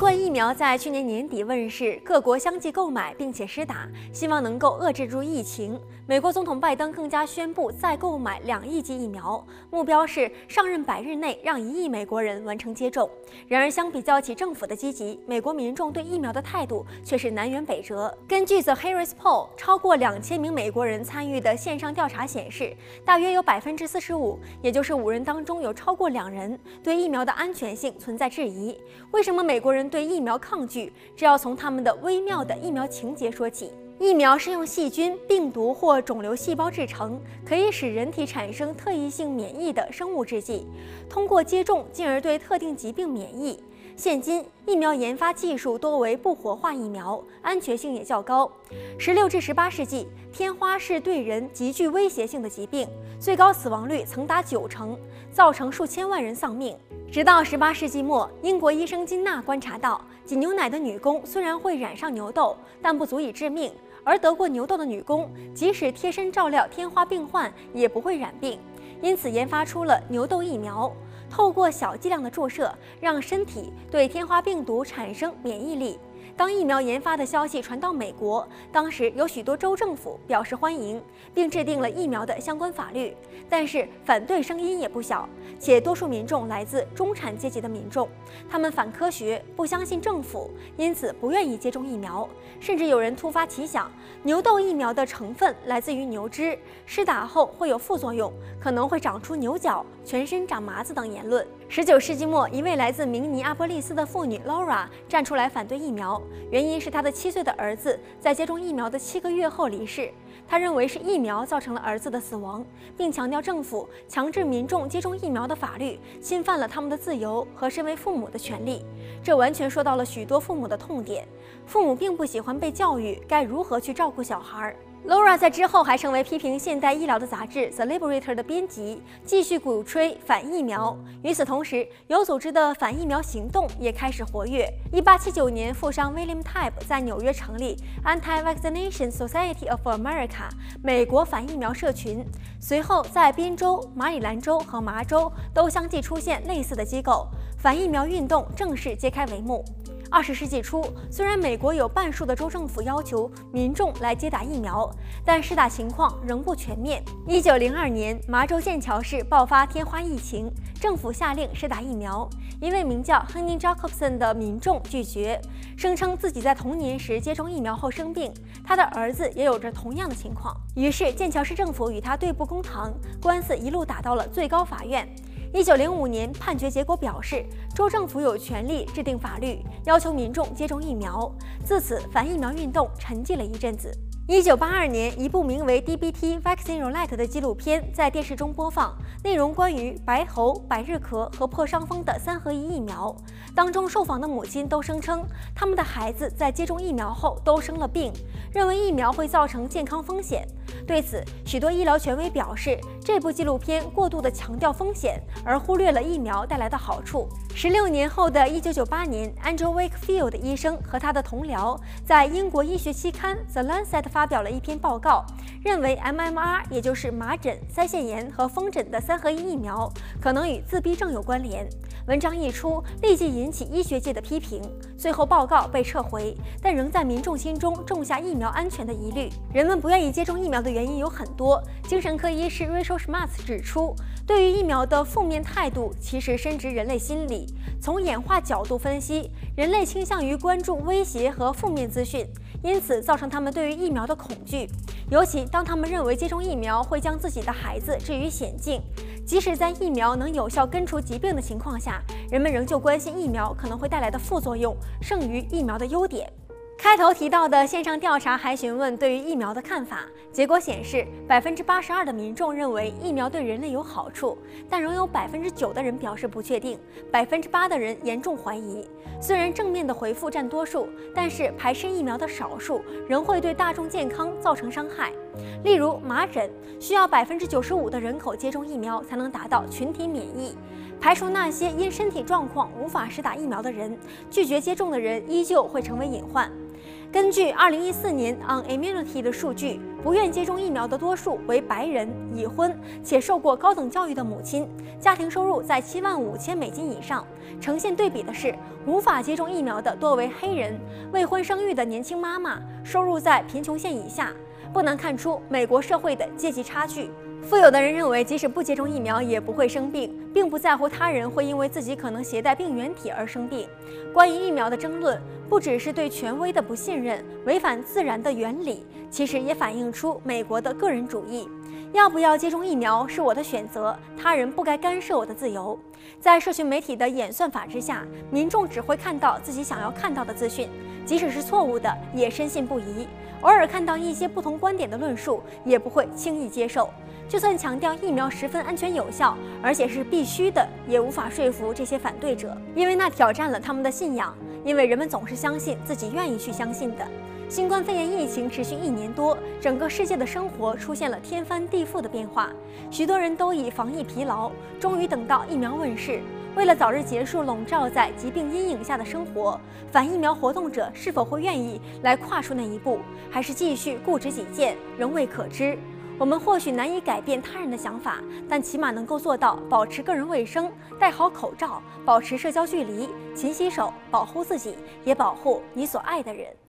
冠疫苗在去年年底问世，各国相继购买并且施打，希望能够遏制住疫情。美国总统拜登更加宣布再购买两亿剂疫苗，目标是上任百日内让一亿美国人完成接种。然而，相比较起政府的积极，美国民众对疫苗的态度却是南辕北辙。根据 The Harris Poll，超过两千名美国人参与的线上调查显示，大约有百分之四十五，也就是五人当中有超过两人对疫苗的安全性存在质疑。为什么美国人对疫苗抗拒？这要从他们的微妙的疫苗情节说起。疫苗是用细菌、病毒或肿瘤细胞制成，可以使人体产生特异性免疫的生物制剂，通过接种进而对特定疾病免疫。现今疫苗研发技术多为不活化疫苗，安全性也较高。十六至十八世纪，天花是对人极具威胁性的疾病，最高死亡率曾达九成，造成数千万人丧命。直到十八世纪末，英国医生金纳观察到，挤牛奶的女工虽然会染上牛痘，但不足以致命。而得过牛痘的女工，即使贴身照料天花病患，也不会染病。因此，研发出了牛痘疫苗，透过小剂量的注射，让身体对天花病毒产生免疫力。当疫苗研发的消息传到美国，当时有许多州政府表示欢迎，并制定了疫苗的相关法律。但是反对声音也不小，且多数民众来自中产阶级的民众，他们反科学，不相信政府，因此不愿意接种疫苗。甚至有人突发奇想，牛痘疫苗的成分来自于牛只，施打后会有副作用，可能会长出牛角、全身长麻子等言论。十九世纪末，一位来自明尼阿波利斯的妇女 Laura 站出来反对疫苗，原因是她的七岁的儿子在接种疫苗的七个月后离世。他认为是疫苗造成了儿子的死亡，并强调政府强制民众接种疫苗的法律侵犯了他们的自由和身为父母的权利。这完全说到了许多父母的痛点。父母并不喜欢被教育该如何去照顾小孩儿。Laura 在之后还成为批评现代医疗的杂志《The Liberator》的编辑，继续鼓吹反疫苗。与此同时，有组织的反疫苗行动也开始活跃。1879年，富商 William Tabb 在纽约成立 Anti-Vaccination Society of America（ 美国反疫苗社群）。随后，在宾州、马里兰州和麻州都相继出现类似的机构，反疫苗运动正式揭开帷幕。二十世纪初，虽然美国有半数的州政府要求民众来接打疫苗，但施打情况仍不全面。一九零二年，麻州剑桥市爆发天花疫情，政府下令施打疫苗。一位名叫亨尼·杰克森的民众拒绝，声称自己在童年时接种疫苗后生病，他的儿子也有着同样的情况。于是，剑桥市政府与他对簿公堂，官司一路打到了最高法院。一九零五年，判决结果表示，州政府有权利制定法律，要求民众接种疫苗。自此，反疫苗运动沉寂了一阵子。一九八二年，一部名为《DBT Vaccine Roulette》的纪录片在电视中播放，内容关于白喉、百日咳和破伤风的三合一疫苗。当中受访的母亲都声称，他们的孩子在接种疫苗后都生了病，认为疫苗会造成健康风险。对此，许多医疗权威表示，这部纪录片过度地强调风险，而忽略了疫苗带来的好处。十六年后的一九九八年，Andrew Wakefield 医生和他的同僚在英国医学期刊《The Lancet》发表了一篇报告，认为 MMR，也就是麻疹、腮腺炎和风疹的三合一疫苗，可能与自闭症有关联。文章一出，立即引起医学界的批评，最后报告被撤回，但仍在民众心中种下疫苗安全的疑虑。人们不愿意接种疫苗的原因有很多。精神科医师 Rachel Schmatz 指出，对于疫苗的负面态度其实深植人类心理。从演化角度分析，人类倾向于关注威胁和负面资讯，因此造成他们对于疫苗的恐惧。尤其当他们认为接种疫苗会将自己的孩子置于险境。即使在疫苗能有效根除疾病的情况下，人们仍旧关心疫苗可能会带来的副作用，胜于疫苗的优点。开头提到的线上调查还询问对于疫苗的看法，结果显示，百分之八十二的民众认为疫苗对人类有好处，但仍有百分之九的人表示不确定，百分之八的人严重怀疑。虽然正面的回复占多数，但是排斥疫苗的少数仍会对大众健康造成伤害。例如麻疹，需要百分之九十五的人口接种疫苗才能达到群体免疫。排除那些因身体状况无法施打疫苗的人，拒绝接种的人依旧会成为隐患。根据2014年 On Immunity 的数据，不愿接种疫苗的多数为白人、已婚且受过高等教育的母亲，家庭收入在七万五千美金以上。呈现对比的是，无法接种疫苗的多为黑人、未婚生育的年轻妈妈，收入在贫穷线以下。不难看出美国社会的阶级差距。富有的人认为，即使不接种疫苗也不会生病，并不在乎他人会因为自己可能携带病原体而生病。关于疫苗的争论，不只是对权威的不信任、违反自然的原理，其实也反映出美国的个人主义。要不要接种疫苗是我的选择，他人不该干涉我的自由。在社群媒体的演算法之下，民众只会看到自己想要看到的资讯，即使是错误的，也深信不疑。偶尔看到一些不同观点的论述，也不会轻易接受。就算强调疫苗十分安全有效，而且是必须的，也无法说服这些反对者，因为那挑战了他们的信仰。因为人们总是相信自己愿意去相信的。新冠肺炎疫情持续一年多，整个世界的生活出现了天翻地覆的变化，许多人都已防疫疲劳，终于等到疫苗问世。为了早日结束笼罩在疾病阴影下的生活，反疫苗活动者是否会愿意来跨出那一步，还是继续固执己见，仍未可知。我们或许难以改变他人的想法，但起码能够做到保持个人卫生，戴好口罩，保持社交距离，勤洗手，保护自己，也保护你所爱的人。